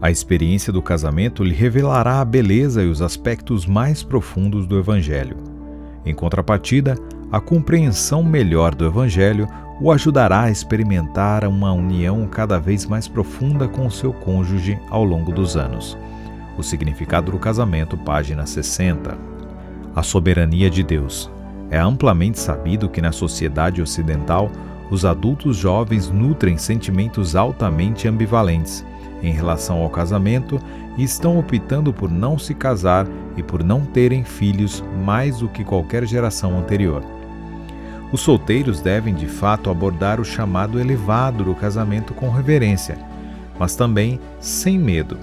A experiência do casamento lhe revelará a beleza e os aspectos mais profundos do Evangelho. Em contrapartida, a compreensão melhor do Evangelho o ajudará a experimentar uma união cada vez mais profunda com o seu cônjuge ao longo dos anos. O significado do casamento, página 60. A soberania de Deus. É amplamente sabido que na sociedade ocidental, os adultos jovens nutrem sentimentos altamente ambivalentes em relação ao casamento e estão optando por não se casar e por não terem filhos mais do que qualquer geração anterior. Os solteiros devem de fato abordar o chamado elevado do casamento com reverência, mas também sem medo.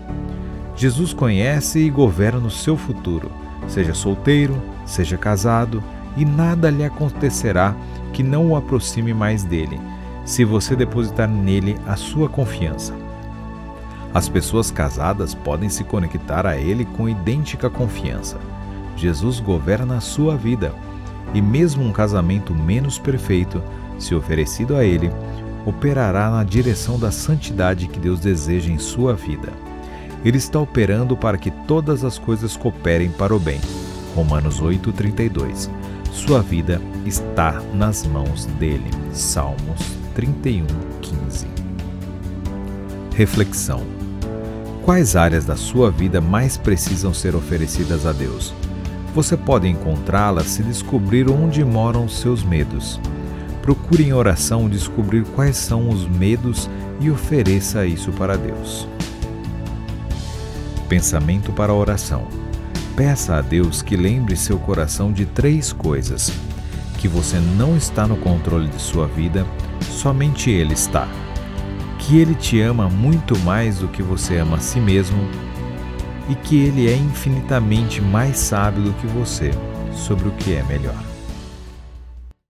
Jesus conhece e governa o seu futuro, seja solteiro, seja casado, e nada lhe acontecerá que não o aproxime mais dele, se você depositar nele a sua confiança. As pessoas casadas podem se conectar a Ele com idêntica confiança. Jesus governa a sua vida, e mesmo um casamento menos perfeito, se oferecido a Ele, operará na direção da santidade que Deus deseja em sua vida. Ele está operando para que todas as coisas cooperem para o bem. Romanos 8:32. Sua vida está nas mãos dele. Salmos 31:15. Reflexão Quais áreas da sua vida mais precisam ser oferecidas a Deus? Você pode encontrá-las se descobrir onde moram seus medos. Procure em oração descobrir quais são os medos e ofereça isso para Deus. Pensamento para a oração. Peça a Deus que lembre seu coração de três coisas: que você não está no controle de sua vida, somente Ele está que Ele te ama muito mais do que você ama a si mesmo e que Ele é infinitamente mais sábio do que você sobre o que é melhor.